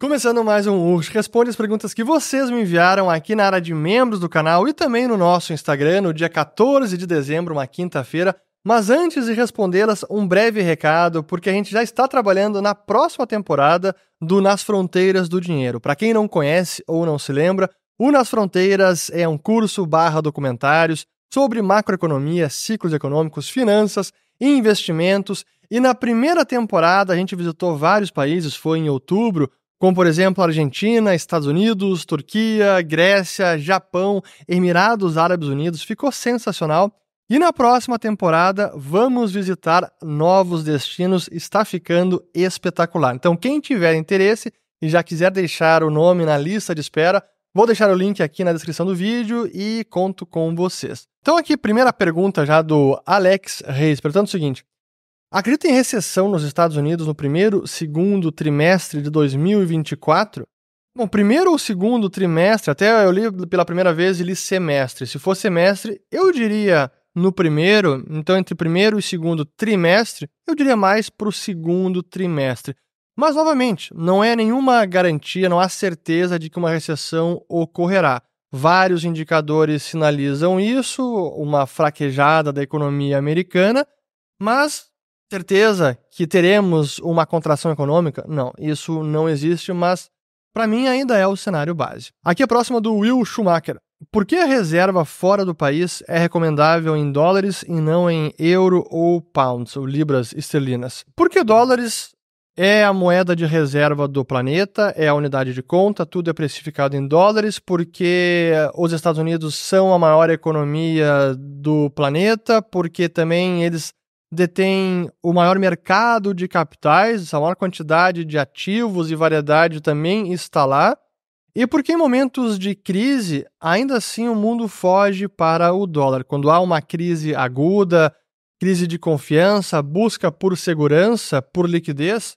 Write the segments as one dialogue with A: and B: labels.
A: Começando mais um Urs Responde as perguntas que vocês me enviaram aqui na área de membros do canal e também no nosso Instagram no dia 14 de dezembro, uma quinta-feira. Mas antes de respondê-las, um breve recado, porque a gente já está trabalhando na próxima temporada do Nas Fronteiras do Dinheiro. Para quem não conhece ou não se lembra, o Nas Fronteiras é um curso barra documentários sobre macroeconomia, ciclos econômicos, finanças e investimentos. E na primeira temporada a gente visitou vários países, foi em outubro, como por exemplo Argentina, Estados Unidos, Turquia, Grécia, Japão, Emirados Árabes Unidos. Ficou sensacional. E na próxima temporada vamos visitar novos destinos, está ficando espetacular. Então, quem tiver interesse e já quiser deixar o nome na lista de espera, vou deixar o link aqui na descrição do vídeo e conto com vocês. Então, aqui, primeira pergunta já do Alex Reis, perguntando o seguinte: Acredita em recessão nos Estados Unidos no primeiro, segundo trimestre de 2024? Bom, primeiro ou segundo trimestre, até eu li pela primeira vez e li semestre. Se for semestre, eu diria no primeiro, então entre primeiro e segundo trimestre, eu diria mais para o segundo trimestre. Mas, novamente, não é nenhuma garantia, não há certeza de que uma recessão ocorrerá. Vários indicadores sinalizam isso, uma fraquejada da economia americana, mas certeza que teremos uma contração econômica? Não, isso não existe, mas para mim ainda é o cenário base. Aqui a próxima do Will Schumacher. Por que a reserva fora do país é recomendável em dólares e não em euro ou pounds, ou libras esterlinas? Porque dólares é a moeda de reserva do planeta, é a unidade de conta, tudo é precificado em dólares, porque os Estados Unidos são a maior economia do planeta, porque também eles detém o maior mercado de capitais, a maior quantidade de ativos e variedade também está lá. E porque em momentos de crise, ainda assim o mundo foge para o dólar. Quando há uma crise aguda, crise de confiança, busca por segurança, por liquidez,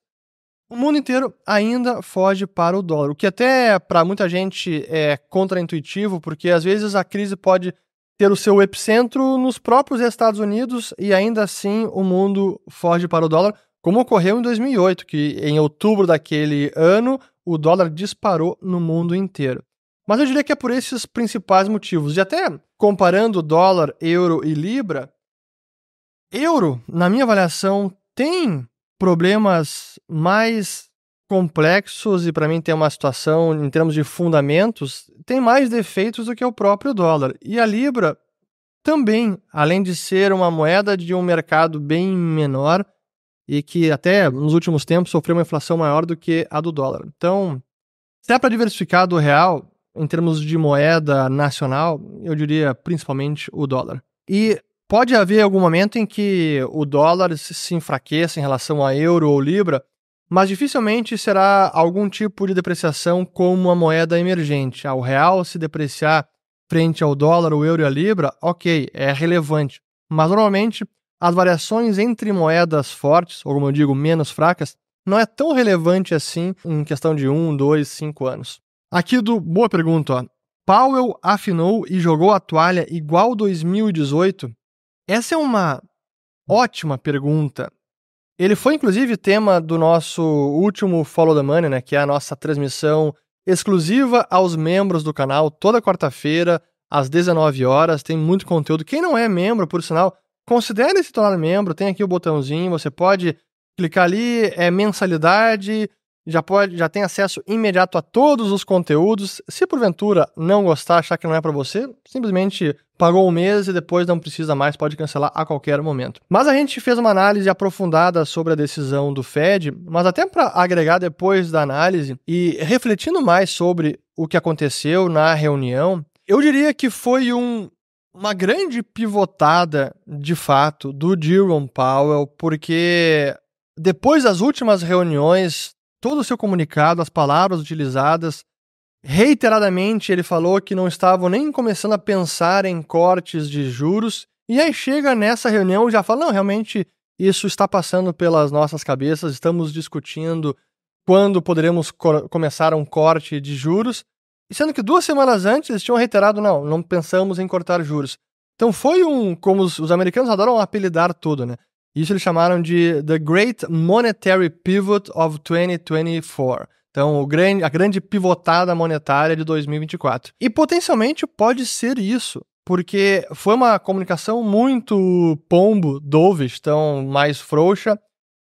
A: o mundo inteiro ainda foge para o dólar. O que até para muita gente é contraintuitivo, porque às vezes a crise pode ter o seu epicentro nos próprios Estados Unidos e ainda assim o mundo foge para o dólar, como ocorreu em 2008, que em outubro daquele ano o dólar disparou no mundo inteiro. Mas eu diria que é por esses principais motivos. E até comparando dólar, euro e libra, euro, na minha avaliação, tem problemas mais complexos e para mim tem uma situação em termos de fundamentos, tem mais defeitos do que o próprio dólar. E a libra também, além de ser uma moeda de um mercado bem menor e que até nos últimos tempos sofreu uma inflação maior do que a do dólar. Então, se é para diversificar do real em termos de moeda nacional, eu diria principalmente o dólar. E pode haver algum momento em que o dólar se enfraqueça em relação a euro ou libra, mas dificilmente será algum tipo de depreciação como uma moeda emergente. Ah, o real se depreciar frente ao dólar, o euro e a libra, ok, é relevante. Mas normalmente as variações entre moedas fortes, ou como eu digo, menos fracas, não é tão relevante assim em questão de um, dois, cinco anos. Aqui do boa pergunta, ó. Powell afinou e jogou a toalha igual 2018? Essa é uma ótima pergunta ele foi inclusive tema do nosso último Follow the Money, né, que é a nossa transmissão exclusiva aos membros do canal toda quarta-feira às 19 horas. Tem muito conteúdo. Quem não é membro, por sinal, considere se tornar membro. Tem aqui o botãozinho, você pode clicar ali, é mensalidade, já pode, já tem acesso imediato a todos os conteúdos. Se porventura não gostar, achar que não é para você, simplesmente pagou um mês e depois não precisa mais, pode cancelar a qualquer momento. Mas a gente fez uma análise aprofundada sobre a decisão do Fed, mas até para agregar depois da análise e refletindo mais sobre o que aconteceu na reunião, eu diria que foi um, uma grande pivotada de fato do Jerome Powell, porque depois das últimas reuniões todo o seu comunicado, as palavras utilizadas. Reiteradamente ele falou que não estavam nem começando a pensar em cortes de juros. E aí chega nessa reunião e já fala: não, realmente isso está passando pelas nossas cabeças, estamos discutindo quando poderemos co começar um corte de juros. E sendo que duas semanas antes eles tinham reiterado: não, não pensamos em cortar juros. Então foi um, como os, os americanos adoram apelidar tudo, né? Isso eles chamaram de The Great Monetary Pivot of 2024. Então, grande, a grande pivotada monetária de 2024. E potencialmente pode ser isso, porque foi uma comunicação muito pombo, dovish, então mais frouxa,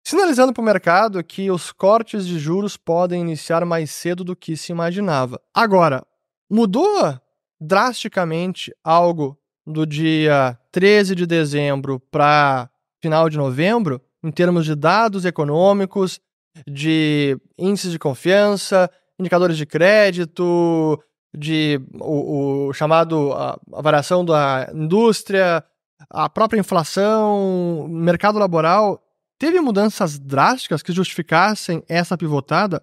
A: sinalizando para o mercado que os cortes de juros podem iniciar mais cedo do que se imaginava. Agora, mudou drasticamente algo do dia 13 de dezembro para final de novembro, em termos de dados econômicos, de índices de confiança, indicadores de crédito, de o, o chamado a, a, variação da indústria, a própria inflação, mercado laboral, teve mudanças drásticas que justificassem essa pivotada?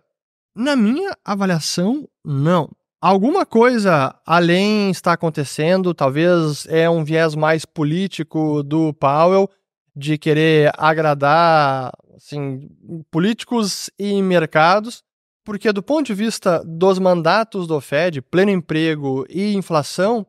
A: Na minha avaliação, não. Alguma coisa além está acontecendo, talvez é um viés mais político do Powell de querer agradar assim, políticos e mercados, porque do ponto de vista dos mandatos do Fed, pleno emprego e inflação,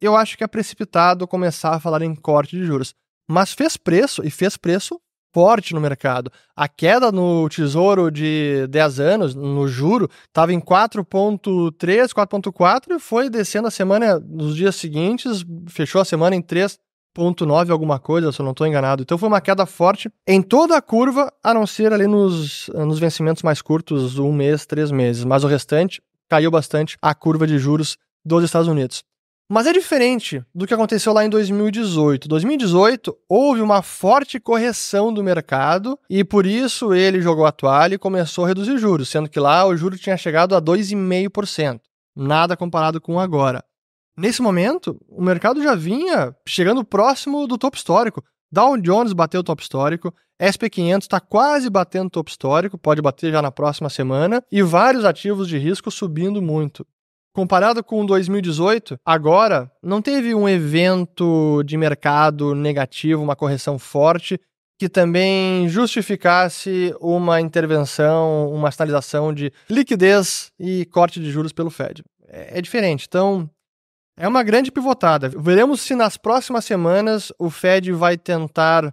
A: eu acho que é precipitado começar a falar em corte de juros. Mas fez preço e fez preço forte no mercado. A queda no tesouro de 10 anos, no juro, estava em 4,3, 4,4 e foi descendo a semana nos dias seguintes, fechou a semana em 3,9 alguma coisa, se eu não estou enganado. Então foi uma queda forte em toda a curva, a não ser ali nos, nos vencimentos mais curtos, um mês, três meses. Mas o restante caiu bastante a curva de juros dos Estados Unidos. Mas é diferente do que aconteceu lá em 2018. 2018 houve uma forte correção do mercado e por isso ele jogou a toalha e começou a reduzir juros, sendo que lá o juro tinha chegado a 2,5%. Nada comparado com agora. Nesse momento, o mercado já vinha chegando próximo do topo histórico. Dow Jones bateu o topo histórico, SP500 está quase batendo o topo histórico, pode bater já na próxima semana, e vários ativos de risco subindo muito. Comparado com 2018, agora não teve um evento de mercado negativo, uma correção forte, que também justificasse uma intervenção, uma sinalização de liquidez e corte de juros pelo Fed. É, é diferente. Então, é uma grande pivotada. Veremos se nas próximas semanas o Fed vai tentar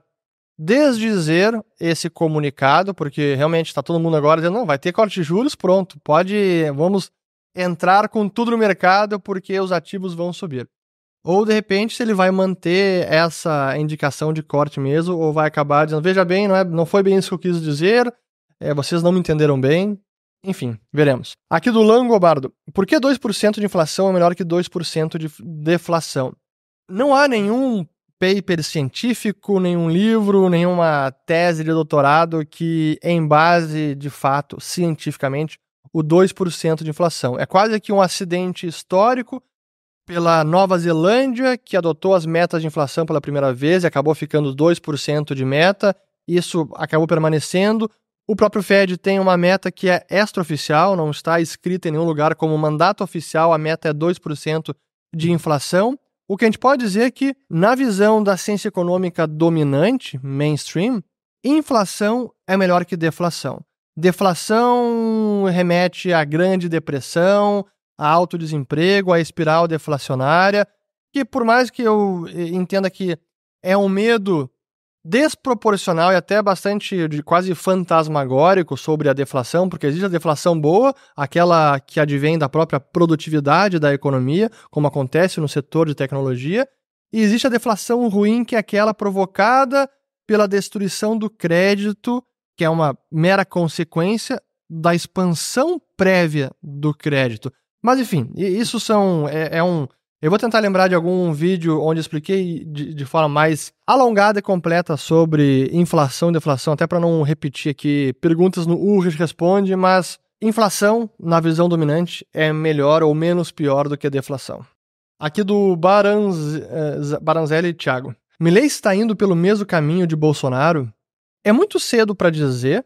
A: desdizer esse comunicado, porque realmente está todo mundo agora dizendo, não, vai ter corte de juros, pronto, pode, vamos entrar com tudo no mercado porque os ativos vão subir. Ou de repente, se ele vai manter essa indicação de corte mesmo, ou vai acabar dizendo: veja bem, não, é, não foi bem isso que eu quis dizer, é, vocês não me entenderam bem. Enfim, veremos. Aqui do Langobardo: por que 2% de inflação é melhor que 2% de deflação? Não há nenhum paper científico, nenhum livro, nenhuma tese de doutorado que, em base de fato, cientificamente, o 2% de inflação. É quase que um acidente histórico pela Nova Zelândia, que adotou as metas de inflação pela primeira vez e acabou ficando 2% de meta. Isso acabou permanecendo. O próprio Fed tem uma meta que é extraoficial, não está escrita em nenhum lugar como mandato oficial, a meta é 2% de inflação. O que a gente pode dizer é que, na visão da ciência econômica dominante, mainstream, inflação é melhor que deflação. Deflação remete à Grande Depressão, a alto desemprego, a espiral deflacionária, que por mais que eu eh, entenda que é um medo desproporcional e até bastante de quase fantasmagórico sobre a deflação, porque existe a deflação boa, aquela que advém da própria produtividade da economia, como acontece no setor de tecnologia, e existe a deflação ruim, que é aquela provocada pela destruição do crédito que é uma mera consequência da expansão prévia do crédito. Mas enfim, isso são é, é, um. Eu vou tentar lembrar de algum vídeo onde expliquei de, de forma mais alongada e completa sobre inflação e deflação, até para não repetir aqui perguntas no Urge Responde, mas inflação, na visão dominante, é melhor ou menos pior do que a deflação. Aqui do Baranz, eh, Baranzelli Thiago. Milley está indo pelo mesmo caminho de Bolsonaro é muito cedo para dizer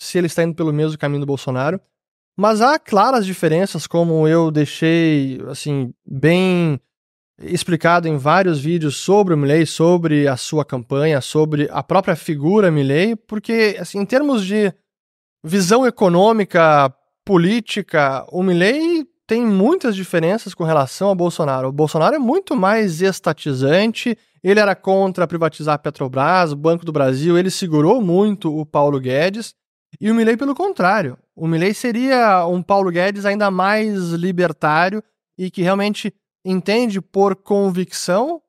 A: se ele está indo pelo mesmo caminho do Bolsonaro, mas há claras diferenças, como eu deixei assim bem explicado em vários vídeos sobre o Milley, sobre a sua campanha, sobre a própria figura Milley, porque assim, em termos de visão econômica, política, o Milley tem muitas diferenças com relação ao Bolsonaro. O Bolsonaro é muito mais estatizante, ele era contra privatizar a Petrobras, o Banco do Brasil, ele segurou muito o Paulo Guedes. E o Milley, pelo contrário, o Milley seria um Paulo Guedes ainda mais libertário e que realmente entende por convicção,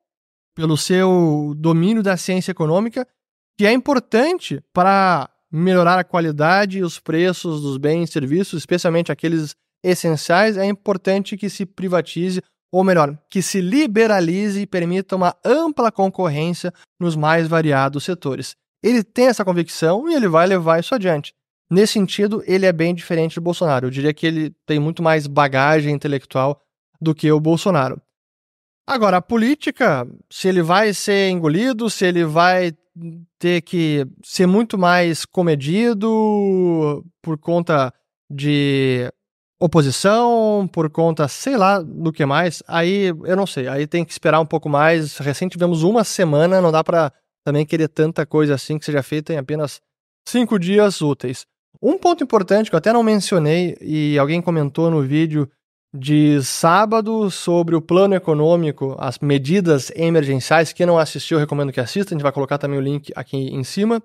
A: pelo seu domínio da ciência econômica, que é importante para melhorar a qualidade e os preços dos bens e serviços, especialmente aqueles essenciais, é importante que se privatize, ou melhor, que se liberalize e permita uma ampla concorrência nos mais variados setores. Ele tem essa convicção e ele vai levar isso adiante. Nesse sentido, ele é bem diferente do Bolsonaro. Eu diria que ele tem muito mais bagagem intelectual do que o Bolsonaro. Agora, a política, se ele vai ser engolido, se ele vai ter que ser muito mais comedido por conta de oposição, por conta, sei lá, do que mais, aí eu não sei, aí tem que esperar um pouco mais. Recente tivemos uma semana, não dá para também querer tanta coisa assim que seja feita em apenas cinco dias úteis. Um ponto importante que eu até não mencionei e alguém comentou no vídeo de sábado sobre o plano econômico, as medidas emergenciais. Quem não assistiu, eu recomendo que assista. A gente vai colocar também o link aqui em cima.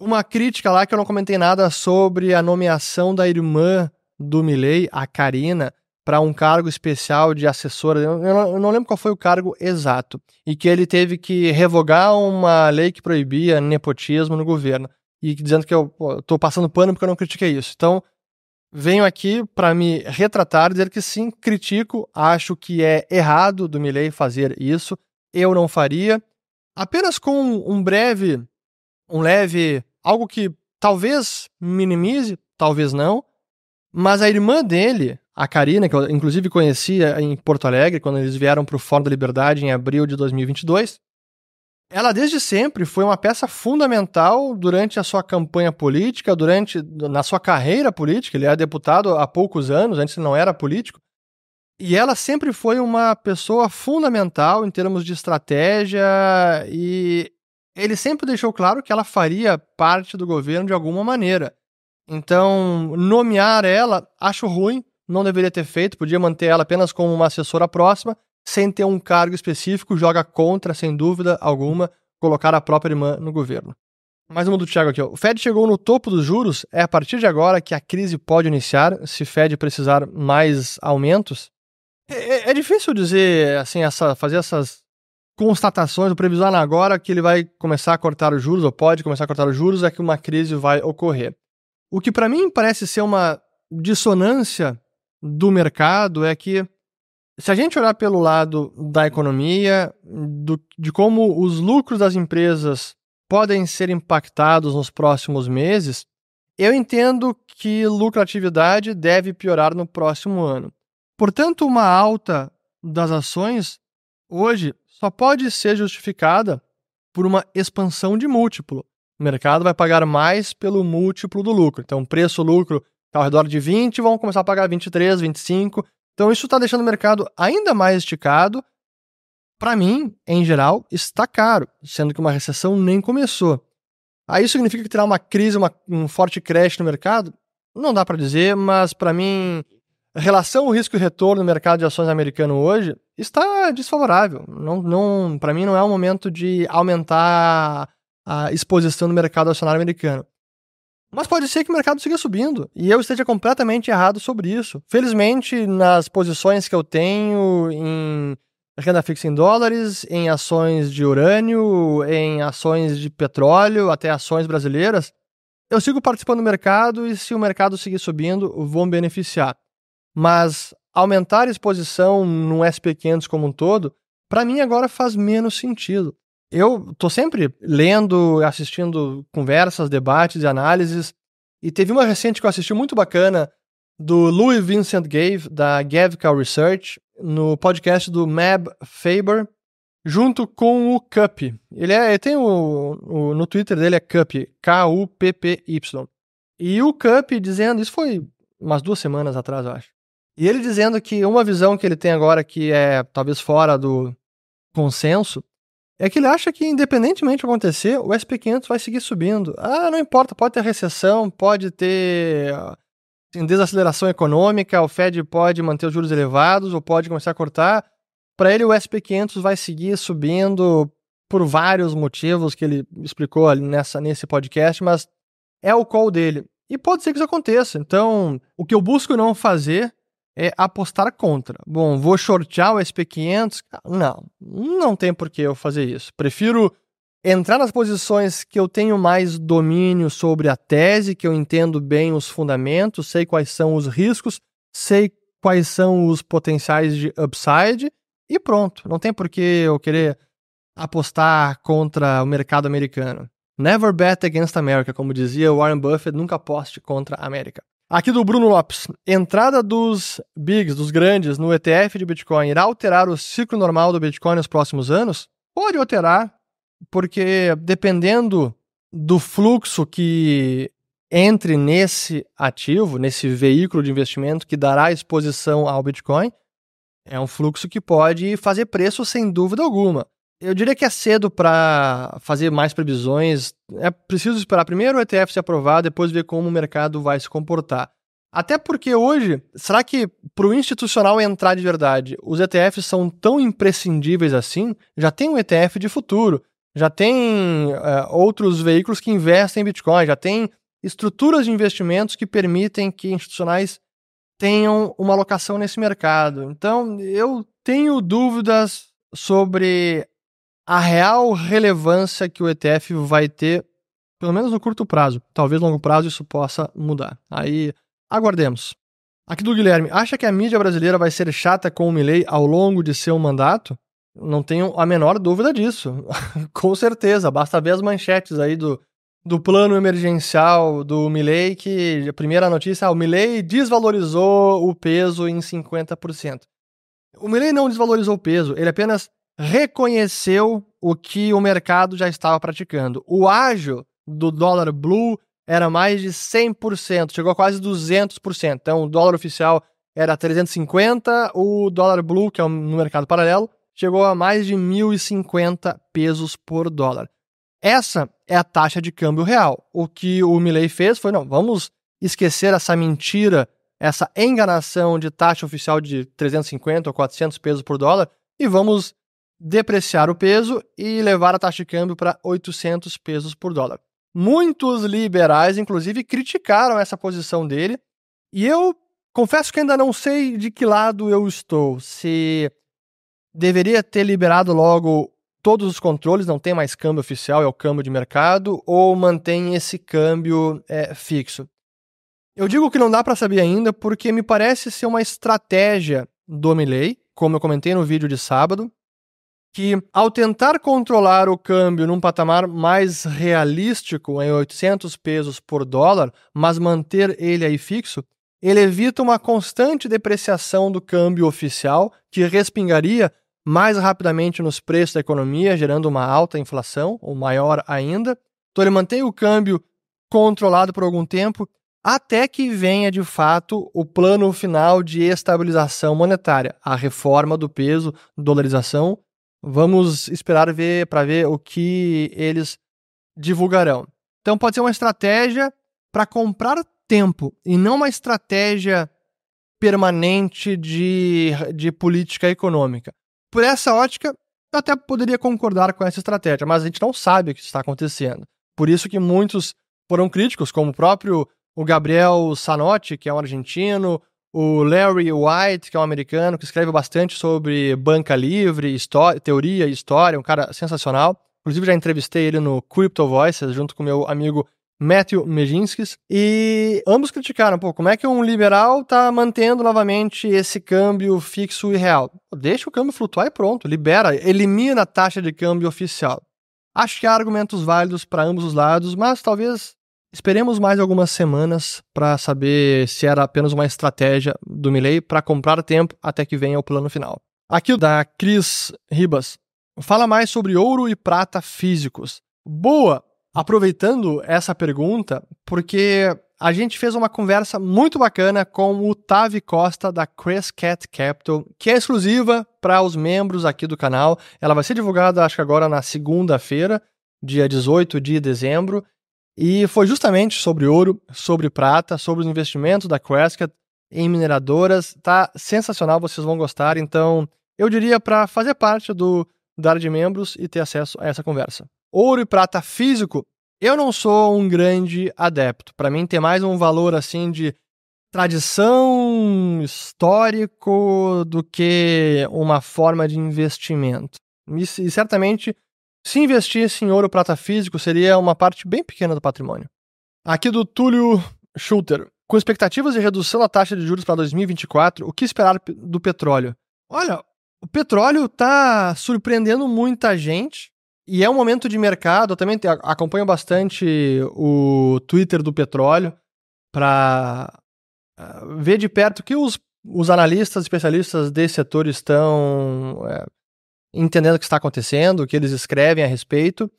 A: Uma crítica lá que eu não comentei nada sobre a nomeação da irmã do Milley, a Karina, para um cargo especial de assessora. Eu não, lembro qual foi o cargo exato. E que ele teve que revogar uma lei que proibia nepotismo no governo. E dizendo que eu estou passando pano porque eu não critiquei isso. Então, venho aqui para me retratar, dizer que sim, critico, acho que é errado do Milley fazer isso, eu não faria. Apenas com um breve, um leve, algo que talvez minimize, talvez não, mas a irmã dele, a Karina, que eu inclusive conhecia em Porto Alegre, quando eles vieram para o Fórum da Liberdade em abril de 2022, ela desde sempre foi uma peça fundamental durante a sua campanha política, durante na sua carreira política. Ele é deputado há poucos anos, antes não era político. E ela sempre foi uma pessoa fundamental em termos de estratégia e ele sempre deixou claro que ela faria parte do governo de alguma maneira. Então, nomear ela, acho ruim, não deveria ter feito, podia manter ela apenas como uma assessora próxima, sem ter um cargo específico, joga contra, sem dúvida alguma, colocar a própria irmã no governo. Mais uma do Thiago aqui. Ó. O Fed chegou no topo dos juros. É a partir de agora que a crise pode iniciar, se Fed precisar mais aumentos? É, é, é difícil dizer, assim, essa, fazer essas constatações, o previsão agora que ele vai começar a cortar os juros, ou pode começar a cortar os juros, é que uma crise vai ocorrer. O que para mim parece ser uma dissonância do mercado é que se a gente olhar pelo lado da economia, do, de como os lucros das empresas podem ser impactados nos próximos meses, eu entendo que lucratividade deve piorar no próximo ano. Portanto, uma alta das ações hoje só pode ser justificada por uma expansão de múltiplo. O mercado vai pagar mais pelo múltiplo do lucro. Então, preço-lucro está ao redor de 20, vão começar a pagar 23, 25. Então isso está deixando o mercado ainda mais esticado. Para mim, em geral, está caro, sendo que uma recessão nem começou. Aí significa que terá uma crise, uma, um forte crash no mercado? Não dá para dizer, mas para mim, a relação risco e retorno no mercado de ações americano hoje está desfavorável. Não, não, para mim não é o momento de aumentar a exposição no mercado acionário americano. Mas pode ser que o mercado siga subindo e eu esteja completamente errado sobre isso. Felizmente, nas posições que eu tenho em renda fixa em dólares, em ações de urânio, em ações de petróleo, até ações brasileiras, eu sigo participando do mercado e se o mercado seguir subindo, vou me beneficiar. Mas aumentar a exposição no SP500 como um todo, para mim agora faz menos sentido eu tô sempre lendo, assistindo conversas, debates e análises. E teve uma recente que eu assisti muito bacana do Louis Vincent Gave, da Gavcal Research, no podcast do Mab Faber, junto com o Cup. Ele, é, ele tem o, o, No Twitter dele é Cup, K-U-P-P-Y. E o Cup dizendo, isso foi umas duas semanas atrás, eu acho. E ele dizendo que uma visão que ele tem agora que é talvez fora do consenso é que ele acha que, independentemente do acontecer, o SP500 vai seguir subindo. Ah, não importa, pode ter recessão, pode ter assim, desaceleração econômica, o Fed pode manter os juros elevados ou pode começar a cortar. Para ele, o SP500 vai seguir subindo por vários motivos que ele explicou nessa, nesse podcast, mas é o call dele. E pode ser que isso aconteça. Então, o que eu busco não fazer é apostar contra. Bom, vou shortear o SP500? Não, não tem por que eu fazer isso. Prefiro entrar nas posições que eu tenho mais domínio sobre a tese, que eu entendo bem os fundamentos, sei quais são os riscos, sei quais são os potenciais de upside e pronto. Não tem por que eu querer apostar contra o mercado americano. Never bet against America, como dizia Warren Buffett, nunca aposte contra a América. Aqui do Bruno Lopes. Entrada dos bigs, dos grandes, no ETF de Bitcoin irá alterar o ciclo normal do Bitcoin nos próximos anos? Pode alterar, porque dependendo do fluxo que entre nesse ativo, nesse veículo de investimento que dará exposição ao Bitcoin, é um fluxo que pode fazer preço sem dúvida alguma. Eu diria que é cedo para fazer mais previsões. É preciso esperar primeiro o ETF ser aprovado, depois ver como o mercado vai se comportar. Até porque hoje, será que para o institucional entrar de verdade, os ETFs são tão imprescindíveis assim? Já tem um ETF de futuro, já tem uh, outros veículos que investem em Bitcoin, já tem estruturas de investimentos que permitem que institucionais tenham uma alocação nesse mercado. Então, eu tenho dúvidas sobre a real relevância que o ETF vai ter, pelo menos no curto prazo. Talvez no longo prazo isso possa mudar. Aí, aguardemos. Aqui do Guilherme, acha que a mídia brasileira vai ser chata com o Milley ao longo de seu mandato? Não tenho a menor dúvida disso. com certeza, basta ver as manchetes aí do, do plano emergencial do Milley, que a primeira notícia, ah, o Milley desvalorizou o peso em 50%. O Milley não desvalorizou o peso, ele apenas reconheceu o que o mercado já estava praticando. O ágio do dólar blue era mais de 100%, chegou a quase 200%. Então, o dólar oficial era 350, o dólar blue, que é no mercado paralelo, chegou a mais de 1.050 pesos por dólar. Essa é a taxa de câmbio real. O que o Milley fez foi, não, vamos esquecer essa mentira, essa enganação de taxa oficial de 350 ou 400 pesos por dólar e vamos depreciar o peso e levar a taxa de câmbio para 800 pesos por dólar. Muitos liberais, inclusive, criticaram essa posição dele, e eu confesso que ainda não sei de que lado eu estou. Se deveria ter liberado logo todos os controles, não tem mais câmbio oficial, é o câmbio de mercado, ou mantém esse câmbio é, fixo. Eu digo que não dá para saber ainda porque me parece ser uma estratégia do Milley, como eu comentei no vídeo de sábado, que, ao tentar controlar o câmbio num patamar mais realístico, em 800 pesos por dólar, mas manter ele aí fixo, ele evita uma constante depreciação do câmbio oficial, que respingaria mais rapidamente nos preços da economia, gerando uma alta inflação, ou maior ainda. Então, ele mantém o câmbio controlado por algum tempo, até que venha de fato o plano final de estabilização monetária, a reforma do peso, dolarização, Vamos esperar ver para ver o que eles divulgarão. Então pode ser uma estratégia para comprar tempo e não uma estratégia permanente de, de política econômica. Por essa ótica, eu até poderia concordar com essa estratégia, mas a gente não sabe o que está acontecendo. Por isso que muitos foram críticos, como o próprio o Gabriel Sanotti, que é um argentino, o Larry White, que é um americano que escreve bastante sobre banca livre, história, teoria e história, um cara sensacional. Inclusive já entrevistei ele no Crypto Voices junto com meu amigo Matthew Mejinskis, e ambos criticaram, pô, como é que um liberal tá mantendo novamente esse câmbio fixo e real? Deixa o câmbio flutuar e pronto, libera, elimina a taxa de câmbio oficial. Acho que há argumentos válidos para ambos os lados, mas talvez Esperemos mais algumas semanas para saber se era apenas uma estratégia do Milley para comprar tempo até que venha o plano final. Aqui da Cris Ribas. Fala mais sobre ouro e prata físicos. Boa! Aproveitando essa pergunta, porque a gente fez uma conversa muito bacana com o Tavi Costa da Crescat Capital, que é exclusiva para os membros aqui do canal. Ela vai ser divulgada, acho que agora na segunda-feira, dia 18 de dezembro. E foi justamente sobre ouro, sobre prata, sobre os investimentos da Crescat em mineradoras. Tá sensacional, vocês vão gostar. Então, eu diria para fazer parte do da área de membros e ter acesso a essa conversa. Ouro e prata físico eu não sou um grande adepto. Para mim tem mais um valor assim de tradição histórico do que uma forma de investimento. E certamente, se investisse em ouro prata físico, seria uma parte bem pequena do patrimônio. Aqui do Túlio Schulter. Com expectativas de redução da taxa de juros para 2024, o que esperar do petróleo? Olha, o petróleo está surpreendendo muita gente e é um momento de mercado. Eu também acompanho bastante o Twitter do petróleo para ah, ver de perto o que os, os analistas, especialistas desse setor estão é, entendendo o que está acontecendo, o que eles escrevem a respeito.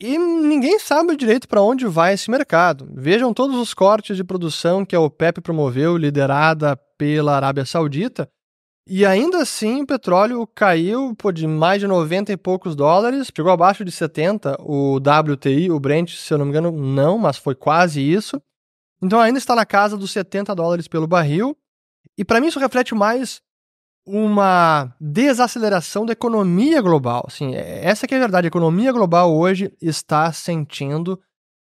A: E ninguém sabe direito para onde vai esse mercado. Vejam todos os cortes de produção que a OPEP promoveu, liderada pela Arábia Saudita. E ainda assim, o petróleo caiu pô, de mais de 90 e poucos dólares, chegou abaixo de 70. O WTI, o Brent, se eu não me engano, não, mas foi quase isso. Então ainda está na casa dos 70 dólares pelo barril. E para mim isso reflete mais uma desaceleração da economia global. Assim, essa que é a verdade. A economia global hoje está sentindo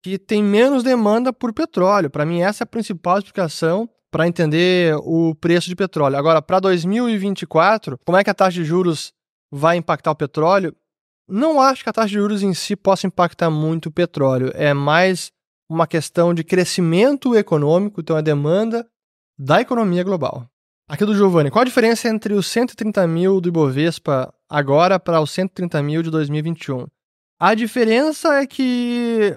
A: que tem menos demanda por petróleo. Para mim, essa é a principal explicação para entender o preço de petróleo. Agora, para 2024, como é que a taxa de juros vai impactar o petróleo? Não acho que a taxa de juros em si possa impactar muito o petróleo. É mais uma questão de crescimento econômico, então a demanda da economia global. Aqui do Giovanni, qual a diferença entre os 130 mil do Ibovespa agora para os 130 mil de 2021? A diferença é que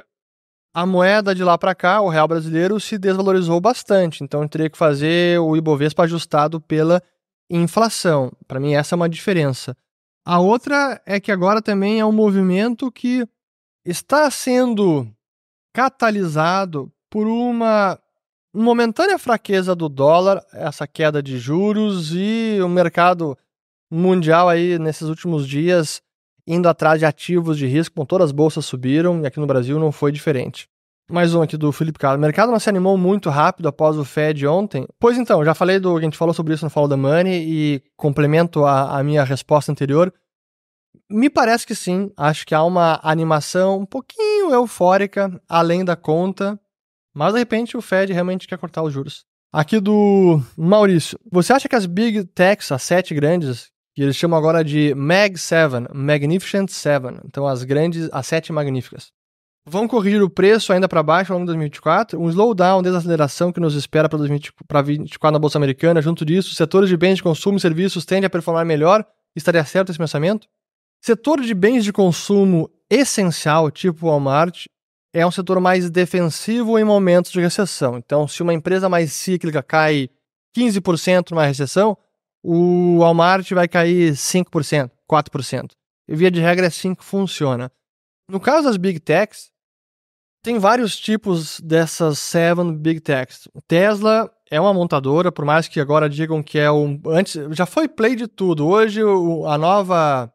A: a moeda de lá para cá, o real brasileiro, se desvalorizou bastante. Então teria que fazer o Ibovespa ajustado pela inflação. Para mim, essa é uma diferença. A outra é que agora também é um movimento que está sendo catalisado por uma momentânea fraqueza do dólar, essa queda de juros e o mercado mundial aí nesses últimos dias indo atrás de ativos de risco, com todas as bolsas subiram e aqui no Brasil não foi diferente. Mais um aqui do Felipe Carlos. O mercado não se animou muito rápido após o Fed ontem? Pois então, já falei do. A gente falou sobre isso no Follow the Money e complemento a, a minha resposta anterior. Me parece que sim. Acho que há uma animação um pouquinho eufórica, além da conta, mas de repente o Fed realmente quer cortar os juros. Aqui do Maurício. Você acha que as Big Techs, as sete grandes, que eles chamam agora de Mag 7, Magnificent 7, então as grandes, as sete magníficas, vão corrigir o preço ainda para baixo ao longo de 2024? Um slowdown, desaceleração que nos espera para 2024 na Bolsa Americana. Junto disso, setores de bens de consumo e serviços tendem a performar melhor? Estaria certo esse pensamento? Setor de bens de consumo essencial, tipo Walmart, é um setor mais defensivo em momentos de recessão. Então, se uma empresa mais cíclica cai 15% numa recessão, o Walmart vai cair 5%, 4%. E via de regra é assim que funciona. No caso das Big Techs, tem vários tipos dessas seven Big Techs. Tesla é uma montadora, por mais que agora digam que é um. Antes já foi play de tudo. Hoje a nova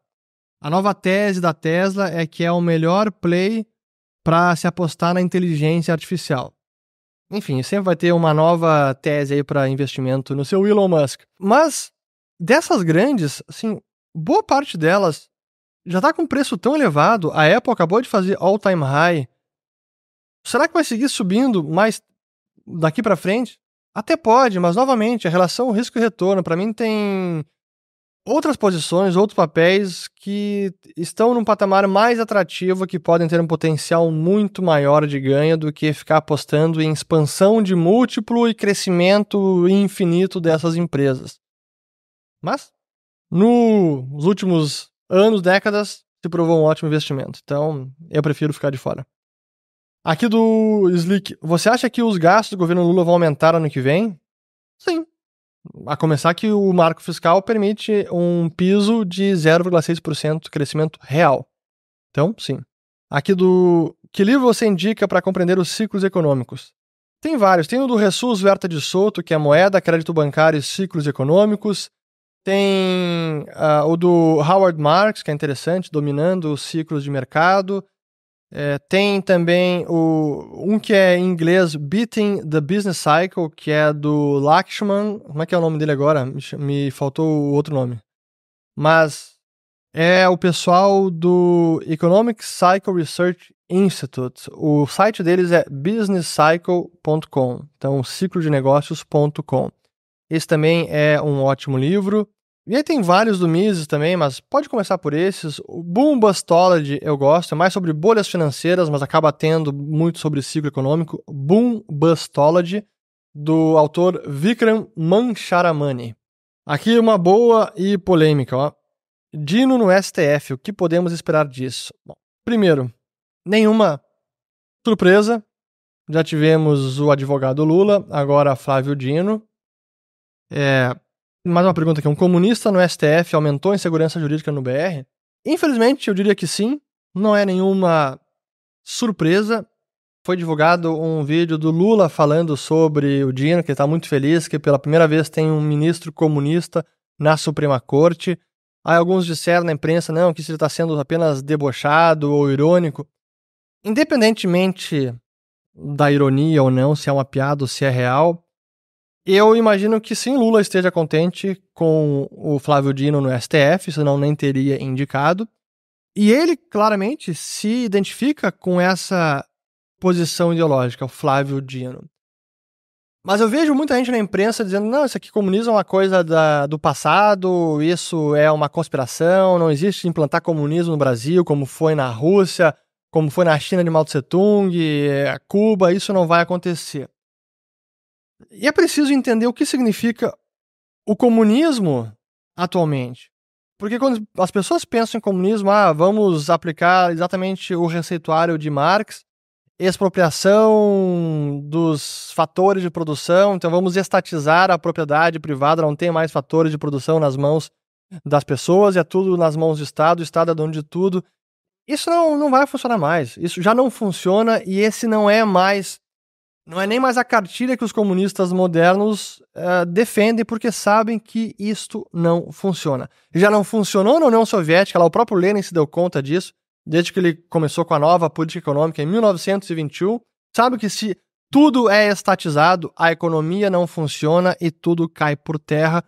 A: a nova tese da Tesla é que é o melhor play para se apostar na inteligência artificial. Enfim, sempre vai ter uma nova tese aí para investimento no seu Elon Musk. Mas dessas grandes, assim, boa parte delas já está com preço tão elevado. A Apple acabou de fazer all-time high. Será que vai seguir subindo mais daqui para frente? Até pode, mas novamente, a relação risco e retorno para mim tem outras posições, outros papéis que estão num patamar mais atrativo, que podem ter um potencial muito maior de ganho do que ficar apostando em expansão de múltiplo e crescimento infinito dessas empresas. Mas, nos últimos anos, décadas, se provou um ótimo investimento. Então, eu prefiro ficar de fora. Aqui do Slick, você acha que os gastos do governo Lula vão aumentar ano que vem? Sim, a começar que o marco fiscal permite um piso de 0,6% crescimento real. Então, sim. Aqui do que livro você indica para compreender os ciclos econômicos? Tem vários. Tem o do Ressus Verta de Soto, que é moeda, crédito bancário e ciclos econômicos. Tem uh, o do Howard Marks, que é interessante, dominando os ciclos de mercado. É, tem também o, um que é em inglês, Beating the Business Cycle, que é do Lakshman. Como é que é o nome dele agora? Me, me faltou o outro nome. Mas é o pessoal do Economic Cycle Research Institute. O site deles é businesscycle.com, então ciclodenegócios.com. Esse também é um ótimo livro. E aí tem vários do Mises também, mas pode começar por esses. O Boom Bustology eu gosto, é mais sobre bolhas financeiras, mas acaba tendo muito sobre ciclo econômico. Boom Bustology, do autor Vikram Mancharamani. Aqui uma boa e polêmica, ó. Dino no STF, o que podemos esperar disso? Bom, primeiro, nenhuma surpresa. Já tivemos o advogado Lula, agora Flávio Dino. É, mais uma pergunta aqui. Um comunista no STF aumentou a insegurança jurídica no BR? Infelizmente, eu diria que sim. Não é nenhuma surpresa. Foi divulgado um vídeo do Lula falando sobre o Dino, que está muito feliz que pela primeira vez tem um ministro comunista na Suprema Corte. Aí alguns disseram na imprensa, não, que isso está sendo apenas debochado ou irônico. Independentemente da ironia ou não, se é uma piada ou se é real, eu imagino que sim, Lula esteja contente com o Flávio Dino no STF, senão nem teria indicado. E ele claramente se identifica com essa posição ideológica, o Flávio Dino. Mas eu vejo muita gente na imprensa dizendo: não, isso aqui comunismo é uma coisa da, do passado, isso é uma conspiração, não existe implantar comunismo no Brasil, como foi na Rússia, como foi na China de Mao Tse Tung, Cuba, isso não vai acontecer. E é preciso entender o que significa o comunismo atualmente. Porque quando as pessoas pensam em comunismo, ah, vamos aplicar exatamente o receituário de Marx, expropriação dos fatores de produção, então vamos estatizar a propriedade privada, não tem mais fatores de produção nas mãos das pessoas, é tudo nas mãos do Estado, o Estado é dono de tudo. Isso não, não vai funcionar mais. Isso já não funciona e esse não é mais não é nem mais a cartilha que os comunistas modernos uh, defendem, porque sabem que isto não funciona. Já não funcionou na União Soviética, lá o próprio Lenin se deu conta disso, desde que ele começou com a nova política econômica em 1921. Sabe que se tudo é estatizado, a economia não funciona e tudo cai por terra,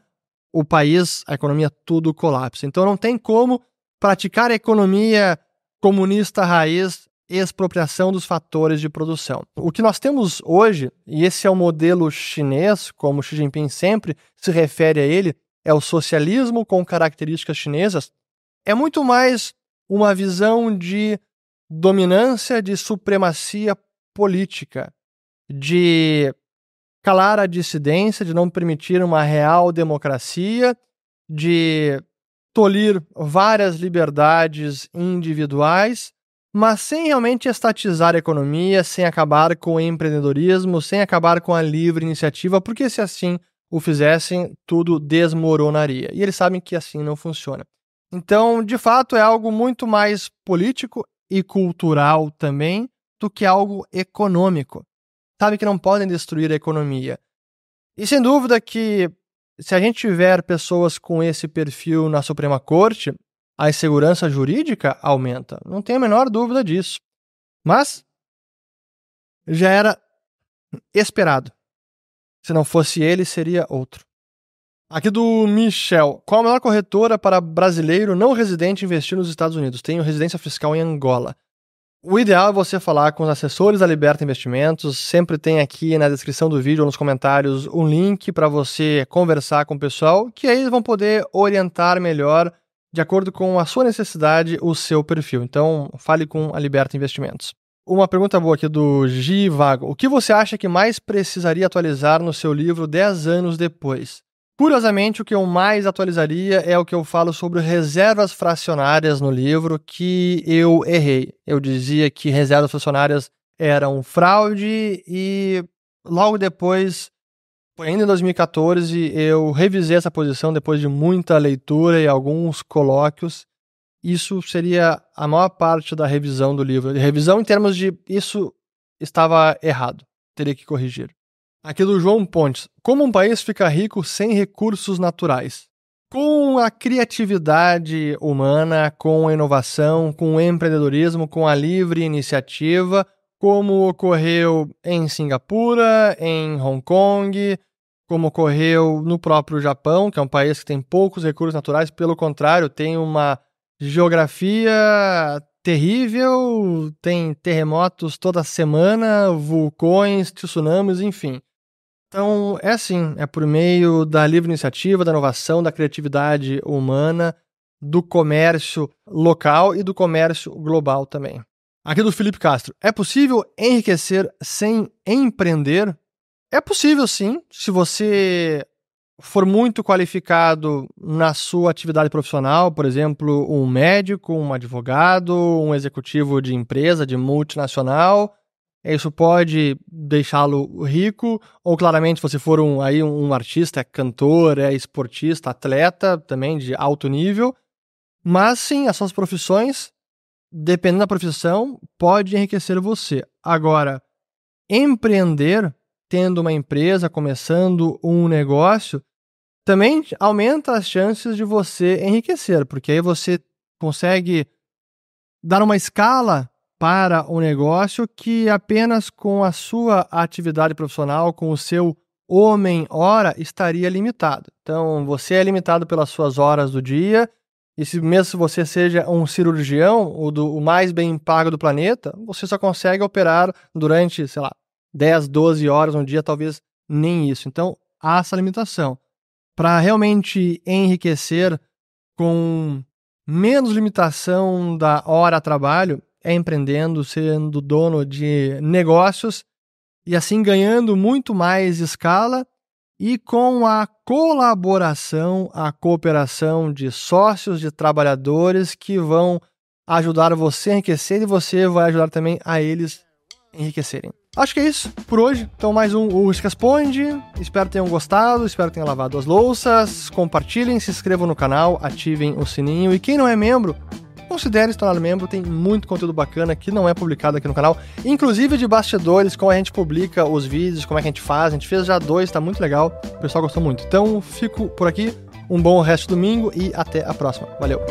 A: o país, a economia, tudo colapsa. Então não tem como praticar a economia comunista raiz expropriação dos fatores de produção. O que nós temos hoje, e esse é o modelo chinês, como Xi Jinping sempre se refere a ele, é o socialismo com características chinesas, é muito mais uma visão de dominância, de supremacia política, de calar a dissidência, de não permitir uma real democracia, de tolir várias liberdades individuais mas sem realmente estatizar a economia, sem acabar com o empreendedorismo, sem acabar com a livre iniciativa, porque se assim o fizessem, tudo desmoronaria. E eles sabem que assim não funciona. Então, de fato, é algo muito mais político e cultural também do que algo econômico. Sabe que não podem destruir a economia. E sem dúvida que se a gente tiver pessoas com esse perfil na Suprema Corte, a insegurança jurídica aumenta. Não tenho a menor dúvida disso. Mas já era esperado. Se não fosse ele, seria outro. Aqui do Michel. Qual a melhor corretora para brasileiro não residente investir nos Estados Unidos? Tenho residência fiscal em Angola. O ideal é você falar com os assessores da Liberta Investimentos. Sempre tem aqui na descrição do vídeo ou nos comentários um link para você conversar com o pessoal, que aí eles vão poder orientar melhor de acordo com a sua necessidade, o seu perfil. Então, fale com a Liberta Investimentos. Uma pergunta boa aqui do Gi Vago. O que você acha que mais precisaria atualizar no seu livro 10 anos depois? Curiosamente, o que eu mais atualizaria é o que eu falo sobre reservas fracionárias no livro, que eu errei. Eu dizia que reservas fracionárias eram fraude e logo depois Ainda em 2014, eu revisei essa posição depois de muita leitura e alguns colóquios. Isso seria a maior parte da revisão do livro. Revisão em termos de isso estava errado, teria que corrigir. Aqui do João Pontes. Como um país fica rico sem recursos naturais? Com a criatividade humana, com a inovação, com o empreendedorismo, com a livre iniciativa, como ocorreu em Singapura, em Hong Kong, como ocorreu no próprio Japão, que é um país que tem poucos recursos naturais, pelo contrário, tem uma geografia terrível, tem terremotos toda semana, vulcões, tsunamis, enfim. Então, é assim, é por meio da livre iniciativa, da inovação, da criatividade humana, do comércio local e do comércio global também. Aqui do Felipe Castro. É possível enriquecer sem empreender? É possível sim, se você for muito qualificado na sua atividade profissional, por exemplo, um médico, um advogado, um executivo de empresa, de multinacional, isso pode deixá-lo rico, ou claramente, se você for um, aí, um artista, é cantor, é esportista, atleta, também de alto nível. Mas sim, as suas profissões, dependendo da profissão, pode enriquecer você. Agora, empreender, tendo uma empresa, começando um negócio, também aumenta as chances de você enriquecer, porque aí você consegue dar uma escala para o negócio que apenas com a sua atividade profissional, com o seu homem-hora, estaria limitado. Então, você é limitado pelas suas horas do dia, e se mesmo você seja um cirurgião, o, do, o mais bem pago do planeta, você só consegue operar durante, sei lá, 10, 12 horas um dia, talvez nem isso. Então, há essa limitação. Para realmente enriquecer com menos limitação da hora a trabalho, é empreendendo, sendo dono de negócios e assim ganhando muito mais escala e com a colaboração, a cooperação de sócios, de trabalhadores que vão ajudar você a enriquecer e você vai ajudar também a eles enriquecerem. Acho que é isso por hoje. Então, mais um O Responde. Espero que tenham gostado, espero que tenham lavado as louças. Compartilhem, se inscrevam no canal, ativem o sininho. E quem não é membro, considere se tornar membro, tem muito conteúdo bacana que não é publicado aqui no canal, inclusive de bastidores, como a gente publica os vídeos, como é que a gente faz. A gente fez já dois, tá muito legal, o pessoal gostou muito. Então, fico por aqui, um bom resto de domingo e até a próxima. Valeu!